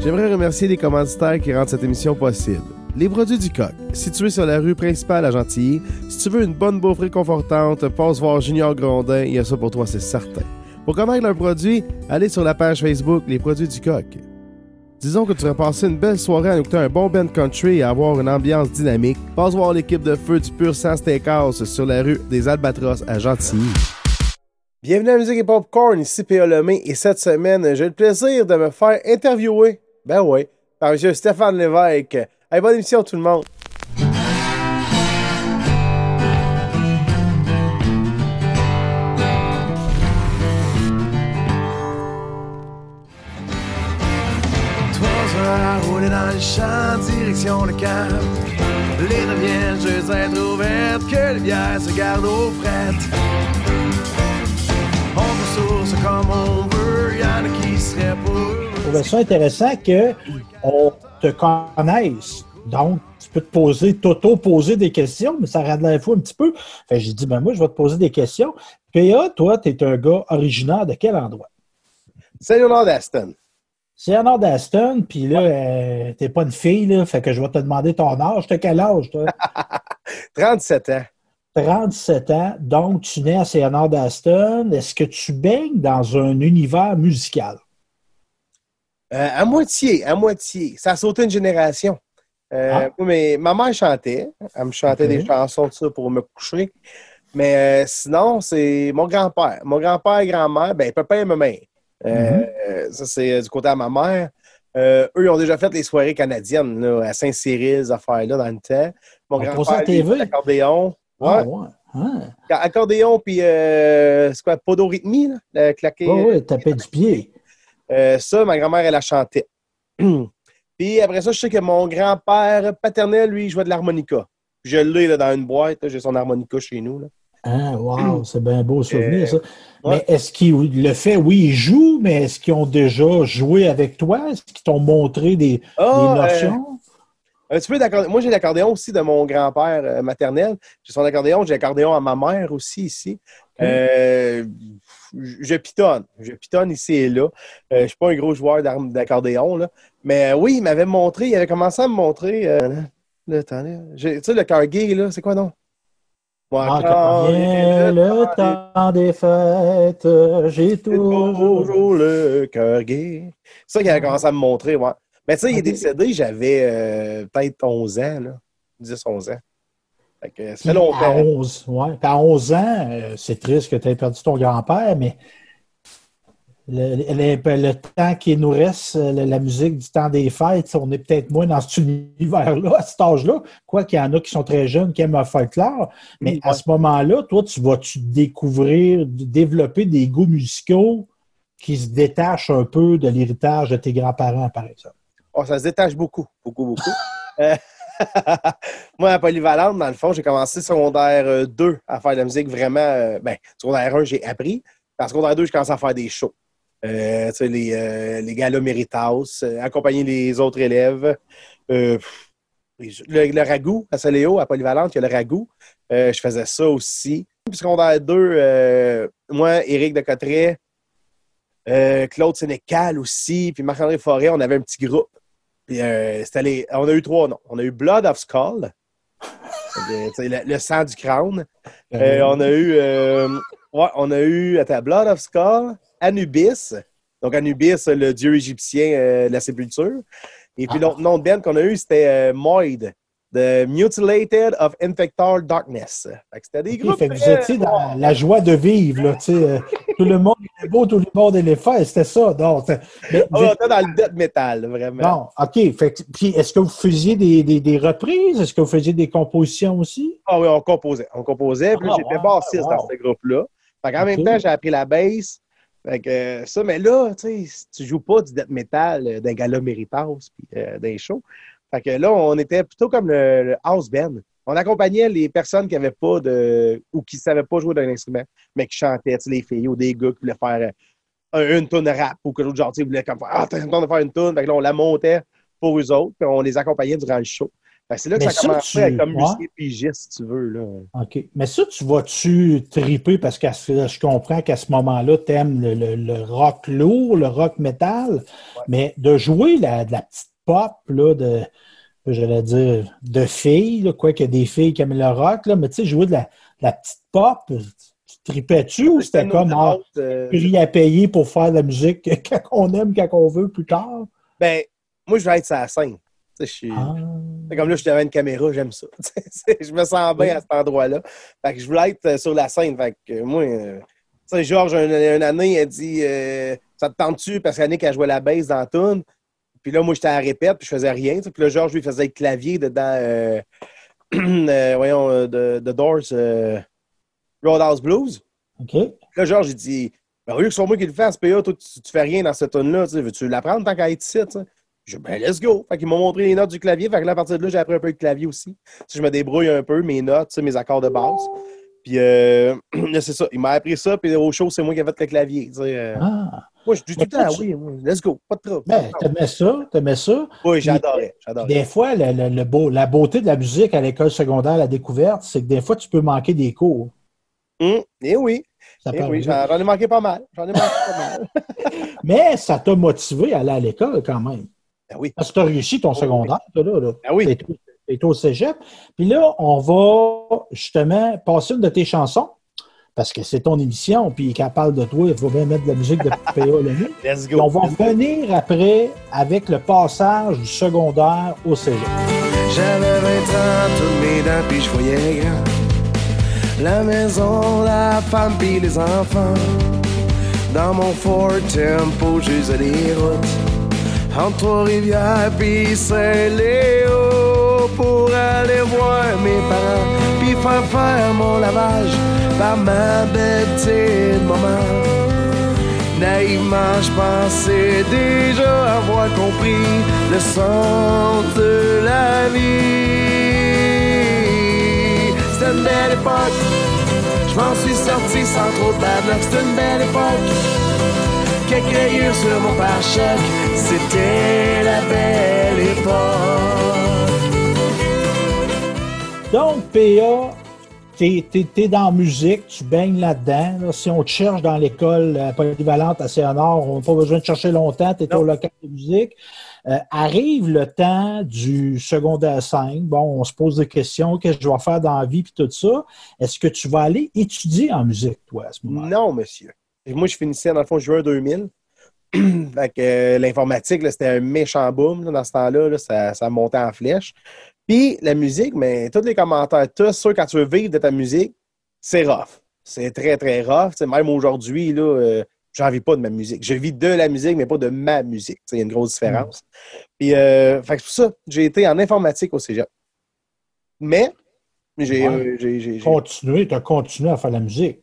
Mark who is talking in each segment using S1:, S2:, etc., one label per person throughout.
S1: J'aimerais remercier les commanditaires qui rendent cette émission possible. Les produits du coq, situés sur la rue principale à Gentilly. Si tu veux une bonne bouffe réconfortante, passe voir Junior Grondin, il y a ça pour toi, c'est certain. Pour connaître leurs produits, allez sur la page Facebook Les produits du coq. Disons que tu vas passer une belle soirée à écouter un bon band country et avoir une ambiance dynamique. Passe voir l'équipe de feu du Pur Sang Steakhouse sur la rue des Albatros à Gentilly. Bienvenue à Musique et Popcorn, ici P.A. Lemay, et cette semaine, j'ai le plaisir de me faire interviewer, ben oui, par M. Stéphane Lévesque. Allez, bonne émission tout le monde!
S2: Dans le champ, direction le camp. Les reviennent juste être ouvertes, que les bières se gardent aux frettes. On peut source comme on veut,
S3: trouvais ça intéressant qu'on te connaisse. Donc, tu peux te poser, t'auto-poser des questions, mais ça rend la fois un petit peu. Fait j'ai dit, ben moi, je vais te poser des questions. PA, toi, tu es un gars originaire de quel endroit?
S1: Salut Léonard d'Aston.
S3: C'est en nord d'Aston, puis là, euh, t'es pas une fille, là, fait que je vais te demander ton âge. T'as quel âge, toi?
S1: 37 ans.
S3: 37 ans, donc tu nais à Séanard d'Aston. Est-ce que tu baignes dans un univers musical?
S1: Euh, à moitié, à moitié. Ça a sauté une génération. Euh,
S3: Ah.
S1: mais ma mère chantait. Elle me chantait des chansons de ça pour me coucher. Mais euh, sinon, c'est mon grand-père. Mon grand-père et grand-mère, ben, papa et maman. Euh,
S3: Mhm.
S1: Ça, c'est du côté de ma mère. Eux, ils ont déjà fait les soirées canadiennes là, à Saint-Cyril, ces affaires-là, dans le temps. Mon
S3: On
S1: grand-père,
S3: TV?
S1: l'accordéon.
S3: Ah,
S1: Ouais.
S3: Ah.
S1: Accordéon, puis euh, c'est quoi, podorythmie, là? Le claqué.
S3: Ouais, ouais, taper du pied.
S1: Euh, ça, ma grand-mère, elle la chantait. Puis après ça, je sais que mon grand-père paternel, lui, il jouait de l'harmonica. Je l'ai là, dans une boîte, j'ai son harmonica chez nous. Là.
S3: Ah, wow, c'est bien beau souvenir,
S1: Euh,
S3: ça.
S1: ouais.
S3: Mais est-ce qu'ils le fait, oui, ils jouent, mais est-ce qu'ils ont déjà joué avec toi? Est-ce qu'ils t'ont montré des,
S1: Ah,
S3: des
S1: euh,
S3: notions?
S1: un petit peu d'accordéon. Moi, j'ai l'accordéon aussi de mon grand-père maternel. J'ai son accordéon, j'ai l'accordéon à ma mère aussi ici. Euh, je pitonne. Je pitonne ici et là. Euh, je ne suis pas un gros joueur d'accordéon, mais euh, oui, il m'avait montré, il avait commencé à me montrer. euh, attendez, j'ai- tu sais, le cargay, là, c'est quoi, non? Moi,
S3: Ah,
S1: quand
S3: vient le temps des fêtes, j'ai toujours...
S1: le cœur gai. C'est ça qu'il avait commencé à me montrer, ouais. Mais tu sais, il est décédé, j'avais euh, peut-être 11 ans, là. 10-11 ans. Fait que ça
S3: Puis
S1: fait
S3: à
S1: longtemps.
S3: 11, ouais. À 11 ans, euh, c'est triste que tu aies perdu ton grand-père, mais le, le- le temps qui nous reste, euh, la, musique du temps des fêtes, on est peut-être moins dans cet univers-là, à cet âge-là. Quoi qu'il y en a qui sont très jeunes, qui aiment le folklore. Mais
S1: Oui,
S3: à
S1: ouais.
S3: ce moment-là, toi, tu vas-tu découvrir, développer des goûts musicaux qui se détachent un peu de l'héritage de tes grands-parents, par exemple?
S1: Oh, ça se détache beaucoup, beaucoup, beaucoup. Euh, Moi, à Polyvalente, dans le fond, j'ai commencé secondaire euh, 2 à faire de la musique vraiment. euh, ben, secondaire 1, j'ai appris. En secondaire 2, j'ai commencé à faire des shows. Euh, les, euh, les galas Méritas, euh, accompagner les autres élèves. Euh, le, le ragoût à Soléo, à Polyvalente, il y a le ragoût. Euh, je faisais ça aussi. Puis secondaire 2, euh, moi, Éric de Cotteret, euh, Claude Sénécal aussi, puis Marc-André Forêt, on avait un petit groupe. Puis, euh, c'était les- on a eu trois noms. On a eu Blood of Skull, Euh, le, le sang du crâne. Euh, on a eu, euh, ouais, on a eu, attends, Blood of Skull, Anubis. Donc, Anubis, le dieu égyptien de la sépulture. Et puis,
S3: Ah.
S1: l'autre nom de band qu'on a eu, c'était Moid, The Mutilated of Infector Darkness. Fait c'était des groupes.
S3: fait que vous étiez dans la joie de vivre, là, euh, tout le monde était beau, tout le monde allait faire, c'était ça. Non, mais
S1: on était dans le death metal, vraiment.
S3: non, OK. Fait puis est-ce que vous faisiez des, des, des reprises? Est-ce que vous faisiez des compositions aussi?
S1: Ah oui, on composait. On composait. Puis
S3: Ah,
S1: j'étais
S3: wow,
S1: bassiste
S3: wow.
S1: dans ce groupe-là. Fait qu'en
S3: Ok.
S1: même temps, j'ai appris la bass. Fait que euh, ça, mais là, tu sais, tu joues pas du death metal euh, d'un gala Méritas puis euh, d'un show. Fait que là, on était plutôt comme le, le house band. On accompagnait les personnes qui n'avaient pas de. ou qui ne savaient pas jouer d'un instrument, mais qui chantaient, tu sais, les filles ou des gars qui voulaient faire euh, une tonne rap ou que l'autre genre, sais, voulait comme faire Ah, t'as le temps de faire une tonne. Fait que là, on la montait pour eux autres, puis on les accompagnait durant le show. C'est là que
S3: Mais
S1: ça commencé
S3: tu-
S1: à être comme
S3: ouais.
S1: musicien pigiste, si tu veux. Là.
S3: OK. Mais ça, tu vas-tu triper? Parce que je comprends qu'à ce moment-là, tu aimes le, le- le rock lourd, le rock métal, mais de jouer la, de la petite pop, là, de, j'allais dire, de filles, là, quoi qu'il y a des filles qui aiment le rock, là, mais tu sais, jouer de la, de la petite pop, tu tripais-tu ou c'était comme ah,
S1: autres, euh,
S3: prix à payer pour faire de la musique quand on aime, quand on veut plus tard?
S1: ben, moi, je vais être sur la scène. Je suis.
S3: Ah.
S1: Comme là, je suis devant une caméra, j'aime ça. Je me sens bien à cet endroit-là. Fait que je voulais être euh, sur la scène. Fait que euh, moi, euh, tu sais, Georges, une, une année, elle dit euh, Ça te tente-tu? Parce qu'Annick a joué la bass dans la tune. Puis là, moi, j'étais à la répète, puis je faisais rien. tu. Puis là, Georges, lui, faisait le clavier dedans, euh, euh, voyons, euh, de, de Doors, euh, Roadhouse Blues.
S3: OK.
S1: Puis là, Georges, il dit ben, Au lieu que ce soit moi qui le fasse, PA, toi, tu, tu fais rien dans cette tune-là. tu sais, Veux-tu l'apprendre tant qu'à être ici? tu? Je dis Ben, let's go. Fait qu'ils m'ont montré les notes du clavier. Fait que là, à partir de là, j'ai appris un peu de clavier aussi. Tu sais, je me débrouille un peu, mes notes, tu mes accords de base. Puis euh, là, c'est ça. Il m'a appris ça. Puis au show, c'est moi qui ai fait le clavier. tu.
S3: Ah.
S1: Moi, je dis tout le temps,
S3: tu-
S1: oui, oui, let's go. Pas de trouble.
S3: Ben, t'aimais ça, t'aimais ça.
S1: Oui, j'adorais.
S3: Des fois, le, le- le beau, la beauté de la musique à l'école secondaire, à la découverte, c'est que des fois, tu peux manquer des cours.
S1: Hum, Eh oui. Eh oui,
S3: arriver.
S1: j'en ai manqué pas mal. J'en ai manqué pas mal.
S3: Mais ça t'a motivé à aller à l'école quand même.
S1: Ben oui.
S3: Parce que tu as réussi ton secondaire, là. là.
S1: Ben oui.
S3: T'es au cégep. Puis là, on va justement passer une de tes chansons. Parce que c'est ton émission, puis quand elle parle de toi, il faut bien mettre de la musique de PA Lamy.
S1: Let's
S3: Puis on
S1: go.
S3: va revenir après avec le passage du secondaire au cégep.
S2: J'avais 20 ans, toutes mes dents, puis je voyais grand. La maison, la femme, puis les enfants. Dans mon Ford Tempo, j'usais les routes. Entre Trois-Rivières, puis Saint-Léo. Pour aller voir mes parents, puis faire faire mon lavage par ma belle petite maman. Naïvement, je pensais déjà avoir compris le sens de la vie. C'était une belle époque, je m'en suis sorti sans trop de bad. C'était une belle époque, quelques rayures sur mon pare-choc. C'était la belle époque.
S3: Donc, PA, t'es es, dans la musique, tu baignes là-dedans. là. Si on te cherche dans l'école euh, polyvalente à Nord, on n'a pas besoin de chercher longtemps, tu es
S1: Non.
S3: au local de musique. Euh, arrive le temps du secondaire 5. Bon, on se pose des questions, qu'est-ce que je vais faire dans la vie, puis tout ça. Est-ce que tu vas aller étudier en musique, toi, à ce moment-là?
S1: Non, monsieur. Et moi, je finissais, dans le fond, juin 2000. fait que euh, l'informatique, c'était un méchant boom là, dans ce temps-là. là, ça, ça montait en flèche. Puis la musique, mais tous les commentaires, tous ceux, quand tu veux vivre de ta musique, c'est rough. C'est très, très rough. Même aujourd'hui, là, euh, j'en vis pas de ma musique. Je vis de la musique, mais pas de ma musique. Il y a une grosse différence. Puis, euh, fait que c'est pour ça, j'ai été en informatique au cégep. Mais, j'ai.
S3: Ouais.
S1: euh,
S3: Continuer, tu as continué à faire la musique.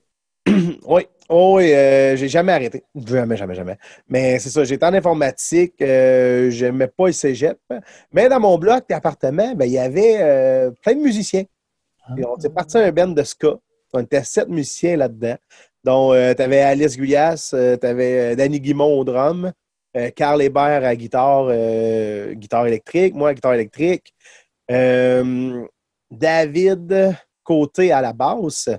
S1: Oui, oh, oui, euh, j'ai jamais arrêté. Jamais, jamais, jamais. Mais c'est ça, j'étais en informatique, euh, j'aimais pas le cégep. Mais dans mon bloc d'appartement, ben, il y avait euh, plein de musiciens. Puis on s'est parti à un band de ska. On était sept musiciens là-dedans. dont tu avais Alice Guyas, tu avais Danny Guimont au drum, euh, Carl Hébert à guitare, euh, guitare électrique, moi à guitare électrique, euh, David Côté à la basse,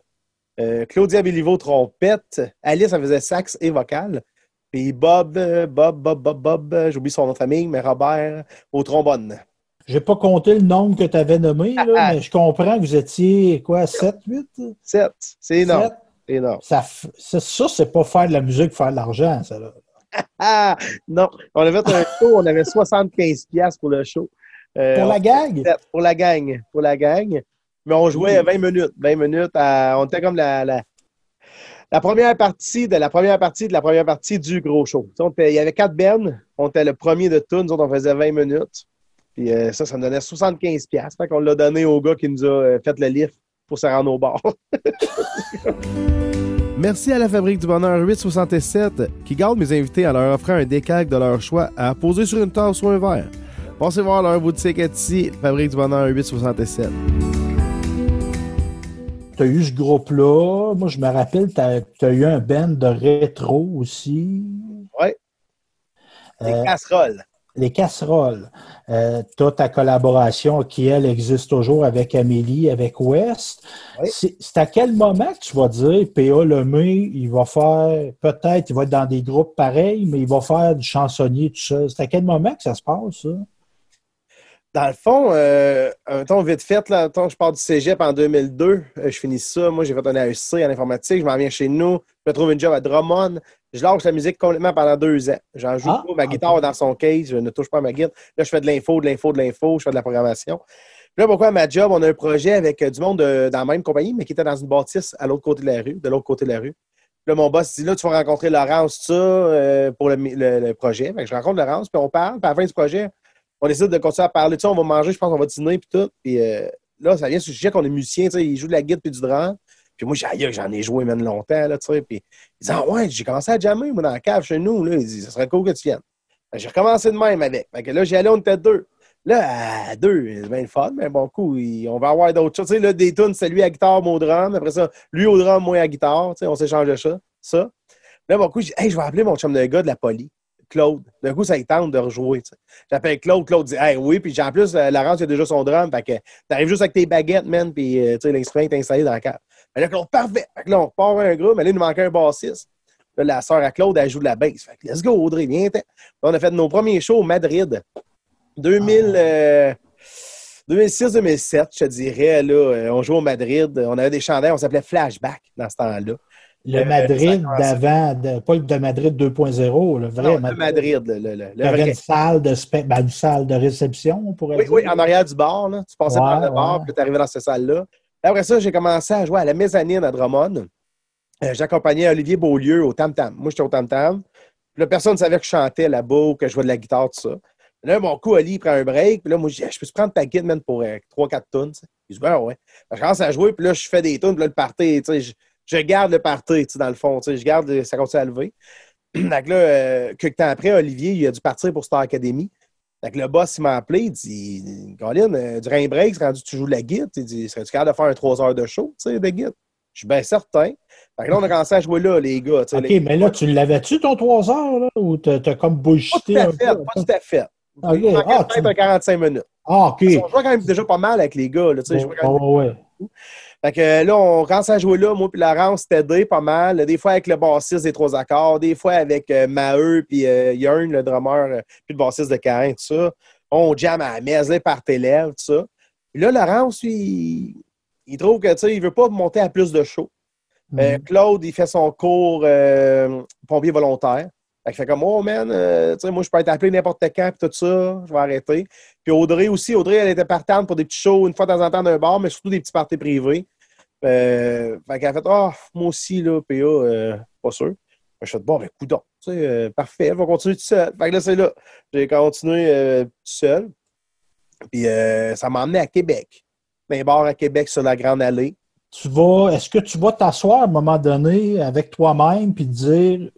S1: euh, Claudia Béliveau trompette, Alice, elle faisait sax et vocal, puis Bob, Bob, Bob, Bob, Bob, j'oublie son nom de famille, mais Robert au trombone.
S3: J'ai pas compté le nombre que tu avais nommé, là, mais je comprends que vous étiez quoi, 7, 8?
S1: Sept, c'est énorme.
S3: Sept?
S1: C'est énorme.
S3: Ça, ça, ça, c'est pas faire de la musique, faire de l'argent, ça. Là.
S1: Ah, non, on avait un show, on avait 75$ piastres pour le show. Euh,
S3: Pour la gag?
S1: Pour la gang. Pour la gang. Mais on jouait 20 minutes. 20 minutes. à- on était comme la, la, la première partie de la première partie de la première partie du gros show. Il y avait quatre bennes. On était le premier de tout. Nous autres, on faisait 20 minutes. Puis euh, ça, ça me donnait 75$. piastres. Fait qu'on l'a donné au gars qui nous a euh, fait le lift pour se rendre au bar.
S2: Merci à la Fabrique du Bonheur 867 qui garde mes invités en leur offrant un décalque de leur choix à poser sur une tasse ou un verre. Passez voir leur boutique Etsy, Fabrique du Bonheur 867.
S3: Tu as eu ce groupe-là. Moi, je me rappelle, tu as, eu un band de rétro aussi.
S1: Ouais. Des
S3: Euh,
S1: casseroles.
S3: les casseroles. Euh, tu as ta collaboration qui, elle, existe toujours avec Amélie, avec West.
S1: Oui.
S3: C'est c'est à quel moment que tu vas dire, P.A. Lemay, il va faire, peut-être, il va être dans des groupes pareils, mais il va faire du chansonnier, tout ça. C'est à quel moment que ça se passe, ça?
S1: Dans le fond, euh, un temps vite fait, là, un temps, je pars du cégep en 2002, euh, je finis ça. Moi, j'ai fait un AEC en informatique, je m'en viens chez nous, je me trouve une job à Drummond. Je lâche la musique complètement pendant deux ans. J'en joue
S3: Ah,
S1: pas, ma guitare est dans son case, je ne touche pas à ma guitare. Là, je fais de l'info, de l'info, de l'info, je fais de la programmation. Là, pourquoi à ma job, on a un projet avec euh, du monde de- dans la même compagnie, mais qui était dans une bâtisse à l'autre côté de la rue, de l'autre côté de la rue. Là, mon boss dit là, tu vas rencontrer Laurence, ça, euh, pour le, le- le projet. Fait que je rencontre Laurence, puis on parle, puis à la fin du projet, on décide de continuer à parler de ça, on va manger, je pense qu'on va dîner, puis tout. Puis euh, là, ça vient sur le sujet qu'on est musicien, tu sais, il joue de la guitare puis du drum. Puis moi, j'ai j'en ai joué même longtemps, là, tu sais. Puis il dit, ah ouais, j'ai commencé à jammer, moi, dans la cave chez nous, là. Il dit, ça serait cool que tu viennes. Que J'ai recommencé de même avec. Fait que là, j'y allais, on était deux. Là, deux, c'est bien le fun, mais bon coup, on va avoir d'autres choses. Tu sais, là, des tunes, c'est lui à guitare, moi au drum. Après ça, lui au drum, moi à guitare. Tu sais, on s'échange ça. ça. Là, bon coup, dit, hey, je vais appeler mon chum de gars de la poli, Claude. D'un coup, ça il tente de rejouer. J'appelle Claude. Claude dit, hey, oui. Puis en plus, euh, Laurence, il a déjà son drum. Fait que t'arrives juste avec tes baguettes, man. Puis, euh, l'instrument est installé dans la cave. Fait là, Claude, parfait. Fait que là, on repart un groupe. Mais là, il nous manquait un bassiste. Là, la sœur à Claude, elle joue de la bass. Fait que let's go, Audrey, viens. on a fait nos premiers shows au Madrid. 2000. euh, 2006-2007, je te dirais, là, euh, on jouait au Madrid, on avait des chandails, on s'appelait Flashback dans ce temps-là.
S3: Le
S1: Euh,
S3: Madrid d'avant, pas le de Madrid 2.0, le vrai
S1: Non, le
S3: Madrid.
S1: Madrid, le, vrai.
S3: une salle de, ben, une salle de réception, on pourrait
S1: Oui,
S3: dire.
S1: oui, en arrière du bar, là. tu passais
S3: Ouais,
S1: par le bar,
S3: ouais.
S1: puis tu arrivais dans cette salle-là. Après ça, j'ai commencé à jouer à la mezzanine à Drummond. Euh, J'accompagnais Olivier Beaulieu au Tam Tam. Moi, j'étais au Tam Tam. Puis là, personne ne savait que je chantais là-bas ou que je jouais de la guitare, tout ça. Là, mon coup, Oli il prend un break. Puis là, moi, je dis, je peux prendre ta guide, man, pour 3-4 tonnes. Il dit, ben ouais. Je commence à jouer, puis là, je fais des tunes, puis là, le party, tu sais, je, garde le sais, dans le fond, tu sais, je garde, ça continue à lever. Que là, euh, quelques temps après, Olivier, il a dû partir pour Star Academy. Que le boss, il m'a appelé, il dit, Colin, euh, durant un break, c'est rendu tu joues de la guitare. Il dit, serais-tu capable de faire un 3 heures de show, tu sais, de guitare? Je suis bien certain. Fait que là, on a commencé à jouer là, les gars.
S3: OK,
S1: les-
S3: mais là, tu l'avais-tu ton 3 heures, là, ou t'as t'as comme
S1: Pas
S3: bullshité
S1: tout à fait,
S3: peu?
S1: pas tout à fait.
S3: Ok.
S1: Il manquait
S3: Ah, tu-
S1: un 45 minutes.
S3: Ah, OK.
S1: On jouait quand même déjà pas mal avec les gars. Là, tu sais, je jouais quand même-
S3: Ouais, ouais, ouais.
S1: Fait que là, on commence à jouer là, moi puis Laurence, c'était aidé pas mal. Des fois avec le bassiste des trois accords, des fois avec euh, Maheu puis euh, Yearn, le drummer, euh, puis le bassiste de Carin, tout ça. On jam à la messe, là, par tes lèvres, tout ça. Puis là, Laurence, il, il trouve que, tu sais, il veut pas monter à plus de shows. Euh,
S3: Mhm.
S1: Claude, il fait son cours pompier volontaire. Fait qu'il fait comme, oh man, euh, tu sais, moi, je peux être appelé n'importe quand, puis tout ça, je vais arrêter. Puis Audrey aussi, Audrey, elle était partante pour des petits shows une fois de temps en temps d'un bar, mais surtout des petits parties privés. Euh, fait qu'elle a fait, ah, moi aussi, là, PA, euh, pas sûr. Je fait, bon, ben, coudon, tu sais, euh, parfait, elle va continuer tout seul. Fait que là, c'est là. J'ai continué euh, tout seul. Puis ça m'a emmené à Québec. Dans les bars à Québec sur la Grande Allée.
S3: Tu vas, est-ce que tu vas t'asseoir à un moment donné avec toi-même puis te dire,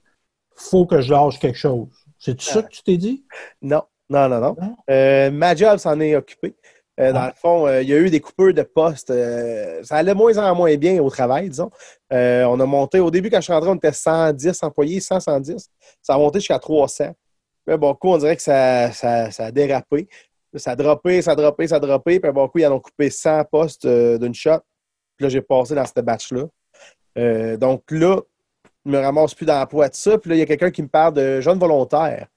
S3: faut que je lâche quelque chose? C'est ça que tu t'es dit?
S1: Non, non, non, non.
S3: Non?
S1: Ma job s'en est occupé. Euh, Dans le fond, euh, il y a eu des coupures de postes. euh, ça allait moins en moins bien au travail, disons. On a monté, au début, quand je suis rentré, on était 110 employés, 100, 110. Ça a monté jusqu'à 300. Mais bon, coup, on dirait que ça, ça, ça a dérapé. Ça a droppé, ça a droppé, ça a droppé. Puis bon, coup, ils en ont coupé 100 postes d'une shot. Puis là, j'ai passé dans cette batch-là. Donc là, je me ramasse plus d'emploi de ça. Puis là, il y a quelqu'un qui me parle de jeunes volontaires.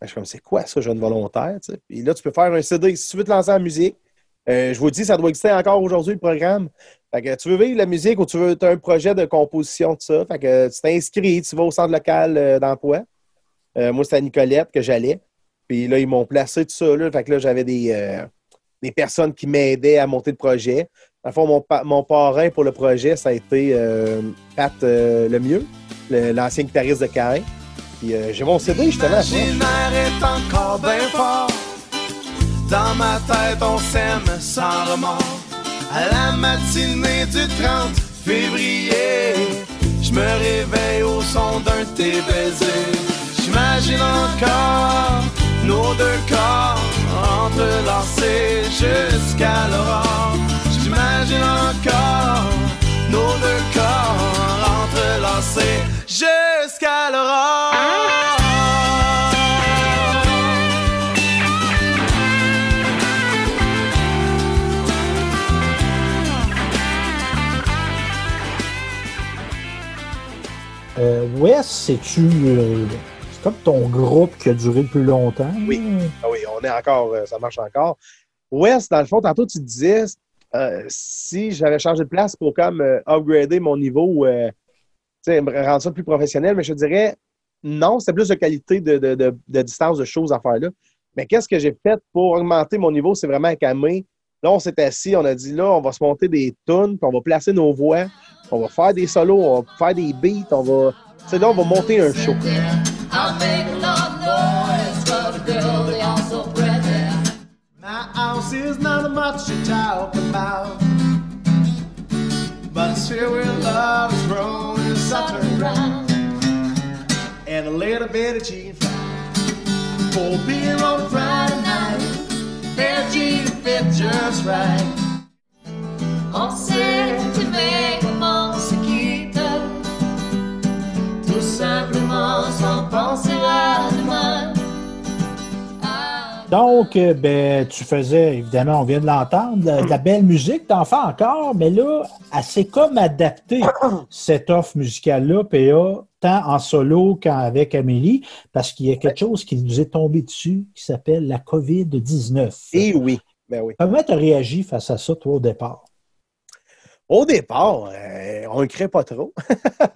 S1: Que Je suis comme, c'est quoi ça, jeune volontaire? Puis là, tu peux faire un CD. Si tu veux te lancer en musique, euh, je vous dis, ça doit exister encore aujourd'hui, le programme. Fait que tu veux vivre la musique ou tu veux as un projet de composition, tout ça. Fait que tu t'inscris, tu vas au centre local euh, d'emploi. Euh, moi, c'était à Nicolette que j'allais. Puis là, ils m'ont placé tout ça. Là. Fait que là, j'avais des, euh, des personnes qui m'aidaient à monter le projet. Dans le fond, mon, mon parrain pour le projet, ça a été Pat Lemieux, le- l'ancien guitariste de Cain. Puis j'ai mon CD, justement.
S2: est encore bien fort. Dans ma tête, on s'aime sans remords. À la matinée du 30 février, je me réveille au son d'un de tes baisers. J'imagine encore nos deux corps entrelacés jusqu'à l'aurore. J'imagine encore nos deux corps entrelacés jusqu'à l'aurore.
S3: West, c'est-tu. Euh, c'est comme ton groupe qui a duré le plus longtemps?
S1: Oui. Ah oui, on est encore, euh, ça marche encore. West, dans le fond, tantôt, tu disais, euh, si j'avais changé de place pour comme upgrader mon niveau, rendre ça plus professionnel, mais je dirais, non, c'est plus de qualité de, de, distance de choses à faire là. Mais qu'est-ce que j'ai fait pour augmenter mon niveau? C'est vraiment à Là, on s'est assis, on a dit là, on va se monter des tunes, puis on va placer nos voix, on va faire des solos, on va faire des beats, on va. Tu là, on va monter un show. My house is not much to talk about, but filled with love, is growing, such around, and a little bit of cheese for beer on Friday night. Fit just right. On sait aimer comment se quitte, tout simplement sans penser à demain. Donc, euh, ben, tu faisais, évidemment, on vient de l'entendre, de, la belle musique, t'en fais encore, mais là, assez comme adapté cette offre musicale-là, PA, tant en solo qu'avec Amélie, parce qu'il y a quelque chose qui nous est tombé dessus qui s'appelle la COVID-19. Eh oui, ben oui.
S3: Comment tu as réagi face à ça, toi, au départ?
S1: Au départ, euh, on ne crée pas trop.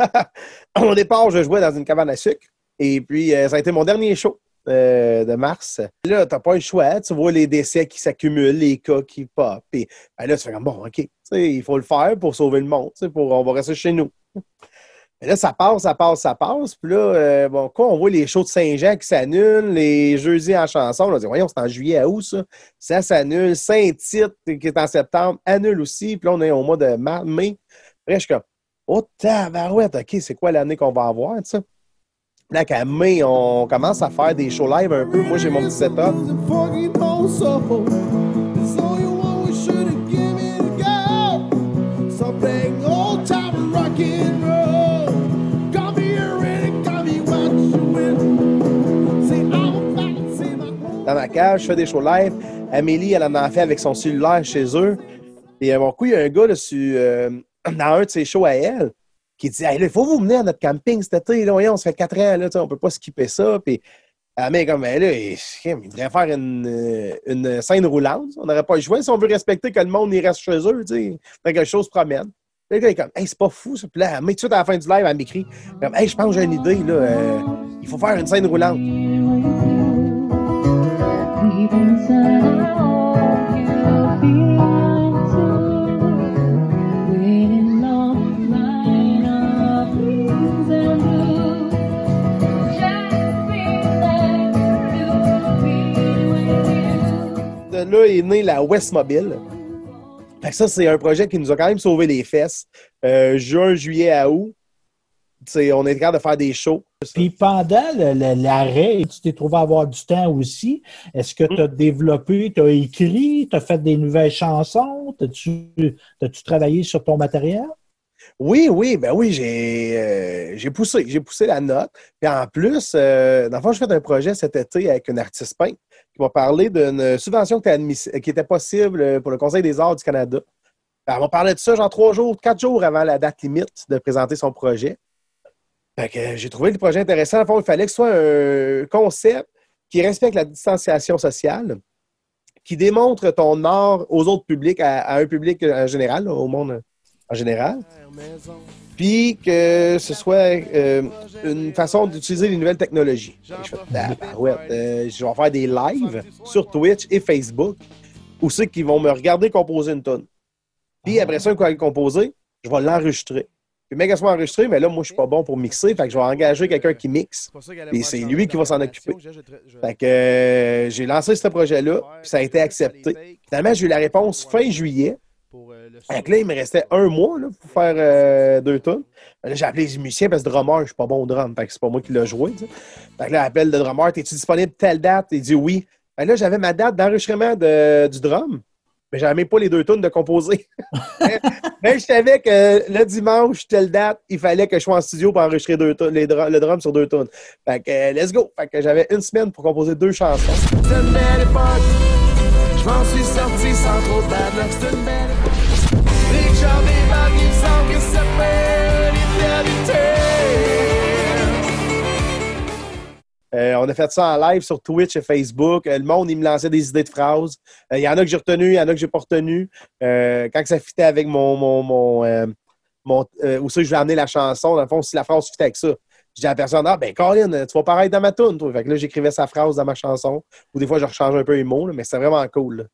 S1: au départ, je jouais dans une cabane à sucre. Et puis, euh, ça a été mon dernier show. Euh, de mars. Là, tu n'as pas le choix. Tu vois les décès qui s'accumulent, les cas qui pop. Et ben là, tu fais comme bon, OK, il faut le faire pour sauver le monde. Pour, on va rester chez nous. Là, ça passe, ça passe, ça passe. Puis là, euh, bon, quoi, on voit les shows de Saint-Jean qui s'annulent, les jeudis en chanson. On dit, voyons, c'est en juillet à août, ça. Ça s'annule. Saint-Tite, qui est en septembre, annule aussi. Puis là, on est au mois de mai. Après, je suis comme, oh, tabarouette, OK, c'est quoi l'année qu'on va avoir, ça? Là, qu'à mai, on commence à faire des shows live un peu. Moi, j'ai mon petit setup. Je fais des shows live. Amélie, elle en a fait avec son cellulaire chez eux. Et mon coup, il y a un gars là, euh, dans un de ses shows à elle qui dit il faut vous mener à notre camping cet été. Là, on se fait quatre ans, là, on ne peut pas skipper ça. Puis, ah, mais comme ben, là, il, devrait faire une, euh, une, scène roulante. On n'aurait pas le choix si on veut respecter que le monde y reste chez eux. Tu sais, quelque chose promène. Le gars est comme, hey, c'est pas fou, ça. Puis là, mais tout de suite à la fin du live, elle m'écrit, comme, hey, je pense que j'ai une idée, là. Euh, il faut faire une scène roulante. Là est née la West Mobile. ça, c'est un projet qui nous a quand même sauvé les fesses. Euh, juin, juillet à août, on est capable de faire des shows.
S3: Puis pendant l'arrêt, tu t'es trouvé à avoir du temps aussi. Est-ce que tu as développé, tu as écrit, tu as fait des nouvelles chansons? As-tu as travaillé sur ton matériel?
S1: Oui, oui, ben oui, j'ai euh, poussé, j'ai poussé la note. Puis en plus, euh, dans le fond, j'ai fait un projet cet été avec une artiste peintre qui m'a parlé d'une subvention qui était, possible pour le Conseil des arts du Canada. Elle m'a parlé de ça, genre trois jours, quatre jours avant la date limite de présenter son projet. j'ai trouvé le projet intéressant. il fallait que ce soit un concept qui respecte la distanciation sociale, qui démontre ton art aux autres publics, à, un public en général, au monde en général. Puis que ce soit euh, une façon d'utiliser les nouvelles technologies. je euh, je vais faire des lives sur Twitch et Facebook où ceux qui vont me regarder composer une tonne. Puis après ça, quand il composer, je vais l'enregistrer. Puis même qu'elle soit enregistrée, mais là, moi, je suis pas bon pour mixer. Fait que je vais engager quelqu'un qui mixe. Et c'est lui qui va s'en occuper. Fait que euh, j'ai lancé ce projet-là, puis ça a été accepté. Finalement, j'ai eu la réponse fin juillet. Euh, là, il me restait un mois pour faire euh, deux tonnes. J'ai appelé les musiciens parce que drummer, je suis pas bon au drum. Fait que c'est pas moi qui l'ai joué. Fait que là, appelle le drummer, es-tu disponible telle date? Il dit oui. là, j'avais ma date d'enregistrement du drum, mais j'avais même pas les deux tonnes de composer. mais, je savais que le dimanche, telle date, il fallait que je sois en studio pour enregistrer deux tonnes, le drum sur deux tonnes. Fait que euh, let's go. Fait que j'avais une semaine pour composer deux chansons. Je m'en suis sorti sans trop luck, c'est une belle Dès que j'en semble que ça fait l'éternité Euh, on a fait ça en live sur Twitch et Facebook. Euh, le monde, il me lançait des idées de phrases. Euh, Il y en a que j'ai retenu, il y en a que j'ai pas retenu. Euh, quand ça fitait avec mon. mon, mon, mon où ça, je vais amener la chanson, dans le fond, si la phrase fitait avec ça. Je dis à la personne, ah ben Colin, tu vas paraître dans ma tune, toi. Fait que là, j'écrivais sa phrase dans ma chanson. Ou des fois, je rechange un peu les mots, là, mais c'est vraiment cool. là.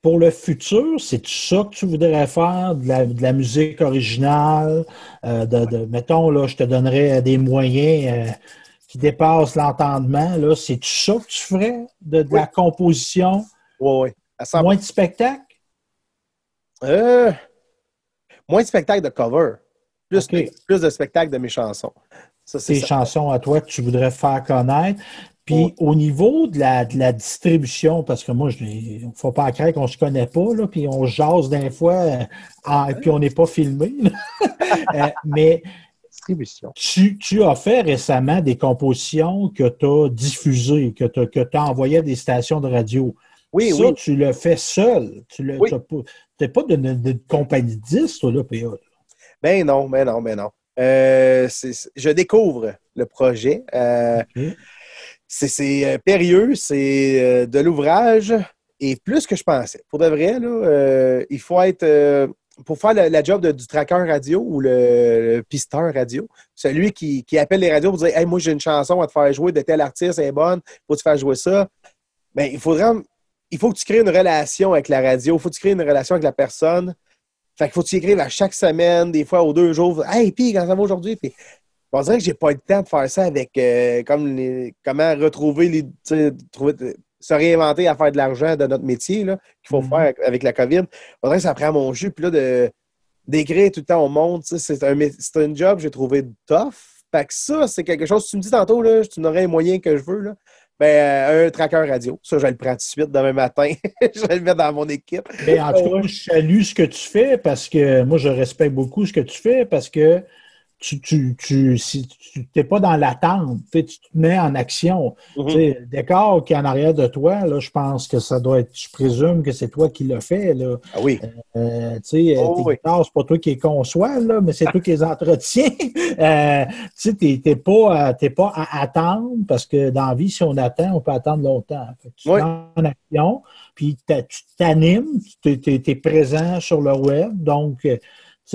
S3: Pour le futur, c'est ça que tu voudrais faire, de la, de la musique originale, euh, de, de- mettons, là, je te donnerais des moyens euh, qui dépassent l'entendement, là, c'est ça que tu ferais, de, de la composition?
S1: À 100%.
S3: moins de spectacle?
S1: Euh, moins de spectacles de cover. Plus, plus de spectacles de mes chansons. Ça, c'est
S3: Tes chansons à toi que tu voudrais faire connaître. Puis au niveau de la, de la distribution, parce que moi, il ne faut pas croire qu'on ne se connaît pas, là, puis on jase d'un fois, euh, en- puis on n'est pas filmé. Euh, mais
S1: Distribution.
S3: tu, tu as fait récemment des compositions que tu as diffusées, que tu as envoyées à des stations de radio.
S1: Oui,
S3: ça,
S1: oui.
S3: tu le fais seul. Tu n'es
S1: Oui.
S3: pas, de, de- de compagnie de disques, toi, là, PA.
S1: Ben non, ben non, ben non. Euh, c'est- c'est- je découvre le projet. Euh, c'est c'est, euh, périlleux, c'est de l'ouvrage et plus que je pensais. Pour de vrai, là, il faut être. pour faire la, la job de- du tracker radio ou le, le pisteur radio, celui qui, qui appelle les radios pour dire Hey, moi j'ai une chanson à te faire jouer de tel artiste, elle est bonne, faut tu fasses jouer ça. Ben, il faudra. Il faut que tu crées une relation avec la radio, il faut que tu crées une relation avec la personne. Fait qu'il faut que écrives à chaque semaine, des fois aux deux jours. Hey, puis, quand ça va aujourd'hui? Puis, on dirait que j'ai pas eu le temps de faire ça avec euh, comme les- comment retrouver les. trouver, se réinventer à faire de l'argent de notre métier là, qu'il faut
S3: Mhm.
S1: faire avec la COVID. On dirait que ça prend mon jus. Puis là, de, d'écrire tout le temps au monde, c'est un, un job que j'ai trouvé tough. Fait que ça, c'est quelque chose. Tu me dis tantôt, là, tu n'aurais un moyen que je veux, là. Ben, euh, un tracker radio. Ça, je vais le prendre tout de suite demain matin. je vais le mettre dans mon équipe.
S3: Ben, en tout cas, je salue ce que tu fais parce que moi, je respecte beaucoup ce que tu fais parce que tu tu, tu, si tu n'es pas dans l'attente, tu te mets en action.
S1: Mhm.
S3: Tu sais, Le décor qui est en arrière de toi, là, je pense que ça doit être, je présume que c'est toi qui l'as fait. Là.
S1: Ah oui.
S3: Euh, tu sais,
S1: Oh,
S3: tes
S1: oui.
S3: guitares, c'est pas toi qui les conçois, là, mais c'est toi qui les entretiens. Euh, tu sais, t'es t'es pas, euh, t'es pas à attendre parce que dans la vie, si on attend, on peut attendre longtemps. Fait que tu
S1: Oui.
S3: en action, puis tu t'animes, tu es, présent sur le web, donc euh,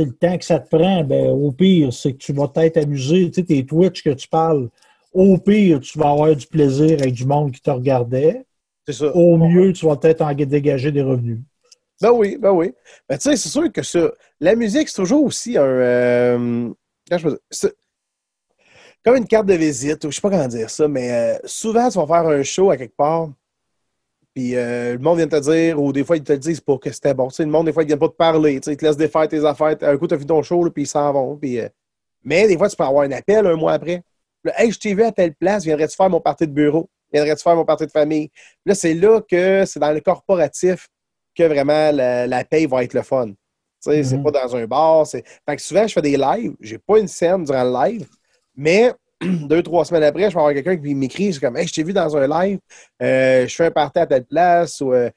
S3: le temps que ça te prend, ben, au pire, c'est que tu vas peut-être amuser, tu sais, tes Twitch que tu parles, au pire, tu vas avoir du plaisir avec du monde qui te regardait.
S1: C'est ça.
S3: Au mieux, tu vas peut-être en dégager des revenus.
S1: Ben oui, ben oui. Ben, tu sais, c'est sûr que ça, la musique, c'est toujours aussi un. euh, comme une carte de visite, ou je sais pas comment dire ça, mais euh, souvent, tu vas faire un show à quelque part, puis euh, le monde vient te dire, ou des fois, ils te le disent pour que c'était bon. Tu sais, le monde, des fois, ils viennent pas te parler. Tu sais, ils te laissent défaire tes affaires. Un coup, tu as vu ton show, là, puis ils s'en vont. Puis, euh, mais des fois, tu peux avoir un appel un mois après. Là, hey, je t'ai vu à telle place, viendrais-tu faire mon party de bureau? Viendrais-tu faire mon party de famille? Là, c'est là que c'est dans le corporatif que vraiment la, la paye va être le fun. Tu sais, c'est
S3: Mhm.
S1: pas dans un bar. Fait que souvent, je fais des lives. J'ai pas une scène durant le live, mais deux, trois semaines après, je vais avoir quelqu'un qui m'écrit, c'est comme Hey, je t'ai vu dans un live, euh, je fais un party à telle place. Ou, euh,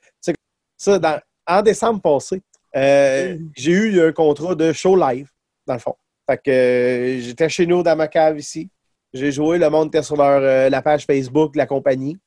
S1: ça, dans- en décembre passé, euh, j'ai eu un contrat de show live, dans le fond. Fait que j'étais chez nous dans ma cave ici. J'ai joué, le monde était sur leur, la page Facebook de la compagnie.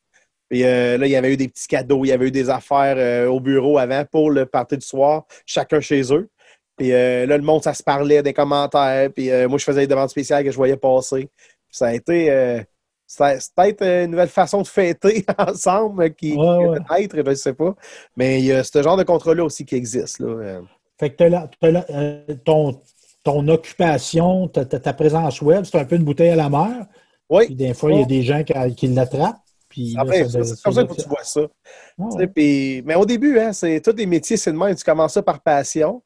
S1: Puis là, il y avait eu des petits cadeaux, il y avait eu des affaires au bureau avant pour le party du soir, chacun chez eux. Puis euh, là, le monde, ça se parlait des commentaires. Puis euh, moi, je faisais des demandes spéciales que je voyais passer. Puis ça a été. euh, c'est peut-être une nouvelle façon de fêter ensemble qui,
S3: Ouais,
S1: peut-être, je ne sais pas. Mais il y a ce genre de contrat-là aussi qui existe. Là. Euh,
S3: Fait que la- la- euh, ton, ton occupation, ta, ta- présence web, c'est un peu une bouteille à la mer. Puis
S1: Oui,
S3: des fois, il y a des gens qui, qui l'attrapent. Puis
S1: après, c'est comme ça que tu vois ça.
S3: Ah, ouais.
S1: puis- mais au début, hein, c'est tous les métiers, c'est de même. Tu commences ça par passion.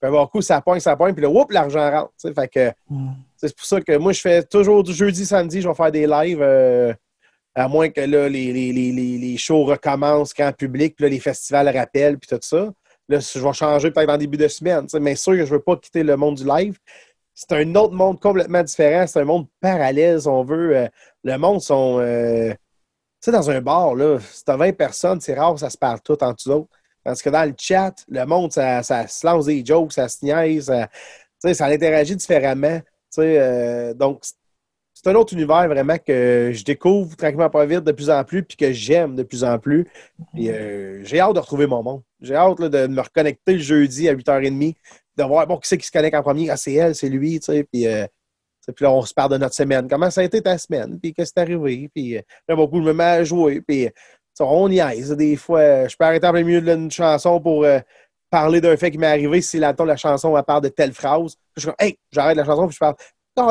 S1: Puis avoir coup, ça pointe, ça pointe, puis là, whoop, l'argent rentre. Fait que
S3: Mm.
S1: c'est pour ça que moi, je fais toujours du jeudi, samedi, je vais faire des lives. euh, à moins que là, les, les, les, les, shows recommencent grand public, puis là, les festivals rappellent, puis tout ça. Là, je vais changer peut-être en début de semaine. Mais sûr que je ne veux pas quitter le monde du live. C'est un autre monde complètement différent. C'est un monde parallèle, si on veut. Euh, le monde sont. euh, tu sais, dans un bar, là, si t'as 20 personnes, c'est rare ça se parle tout entre eux autres. Parce que dans le chat, le monde, ça, ça se lance des jokes, ça se niaise, ça, ça interagit différemment. Euh, donc, c'est un autre univers vraiment que je découvre tranquillement pas vite de plus en plus, puis que j'aime de plus en plus. Euh, j'ai hâte de retrouver mon monde. J'ai hâte de me reconnecter le jeudi à 8h30, de voir bon, qui c'est qui se connecte en premier? Ah, c'est elle, c'est lui. Puis, euh, puis là, on se parle de notre semaine. Comment ça a été ta semaine? Puis qu'est-ce qui est arrivé? Puis là, beaucoup me met à jouer. Puis on y aise. Des fois, je peux arrêter en plein milieu d'une chanson pour parler d'un fait qui m'est arrivé. Si la, la chanson à part de telle phrase, je suis hey, j'arrête la chanson, puis je parle,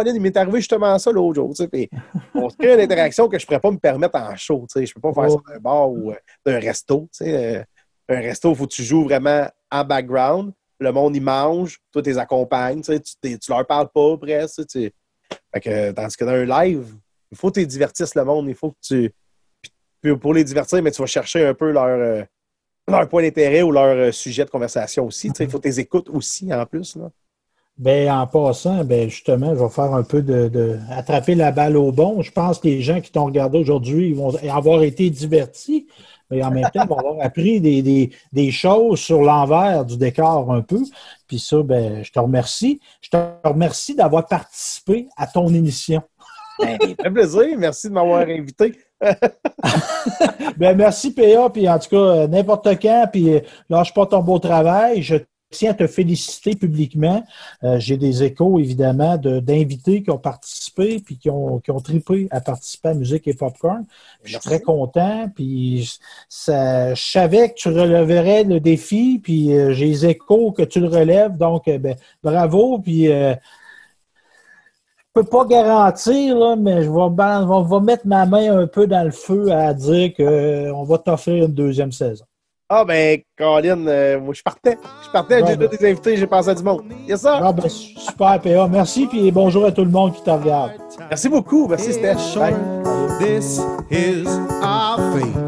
S1: il m'est arrivé justement ça l'autre jour. Puis on se crée une interaction que je ne pourrais pas me permettre en show. Je ne peux pas faire ça dans un bar ou euh, dans un resto. Euh, un resto, il faut que tu joues vraiment en background. Le monde, il mange, toi, tu les accompagnes. Tu ne leur parles pas presque. Fait que, tandis que dans un live, il faut que tu divertisses le monde. Il faut que tu. Puis pour les divertir, mais tu vas chercher un peu leur, euh, leur point d'intérêt ou leur sujet de conversation aussi. Il faut que tu les écoutes aussi en plus. Là.
S3: Ben, en passant, ben, justement, je vais faire un peu de, attraper la balle au bon. Je pense que les gens qui t'ont regardé aujourd'hui vont avoir été divertis, mais en même temps, vont avoir appris des, choses sur l'envers du décor un peu. Puis ça, ben, je te remercie. Je te remercie d'avoir participé à ton émission.
S1: Ben, ça fait plaisir. Merci de m'avoir invité.
S3: ben, merci, PA. Puis en tout cas, n'importe quand, puis euh, lâche pas ton beau travail. Je tiens à te féliciter publiquement. Euh, j'ai des échos, évidemment, d'invités qui ont participé puis qui ont, qui ont trippé à participer à Musique et Popcorn. Je suis très content. Puis ça, je savais que tu releverais le défi, puis euh, j'ai des échos que tu le relèves. Donc, euh, ben, bravo. Puis peux pas garantir, mais je vais, mettre ma main un peu dans le feu à dire qu'on va t'offrir une deuxième saison.
S1: Ah, ben, Colin, euh, moi, je partais. Je partais, j'ai ben. des invités, j'ai pensé à du monde. Yes, ça?
S3: Ah, ben, super, PA. Merci, puis bonjour à tout le monde qui te regarde.
S1: Merci beaucoup. Merci, Steph. This is our est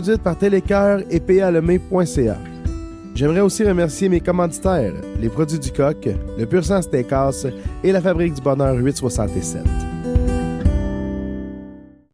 S1: produite par Télécoeur et palemé.ca. J'aimerais aussi remercier mes commanditaires, les produits du coq, le Pur Sang Steakhouse et la Fabrique du Bonheur 867.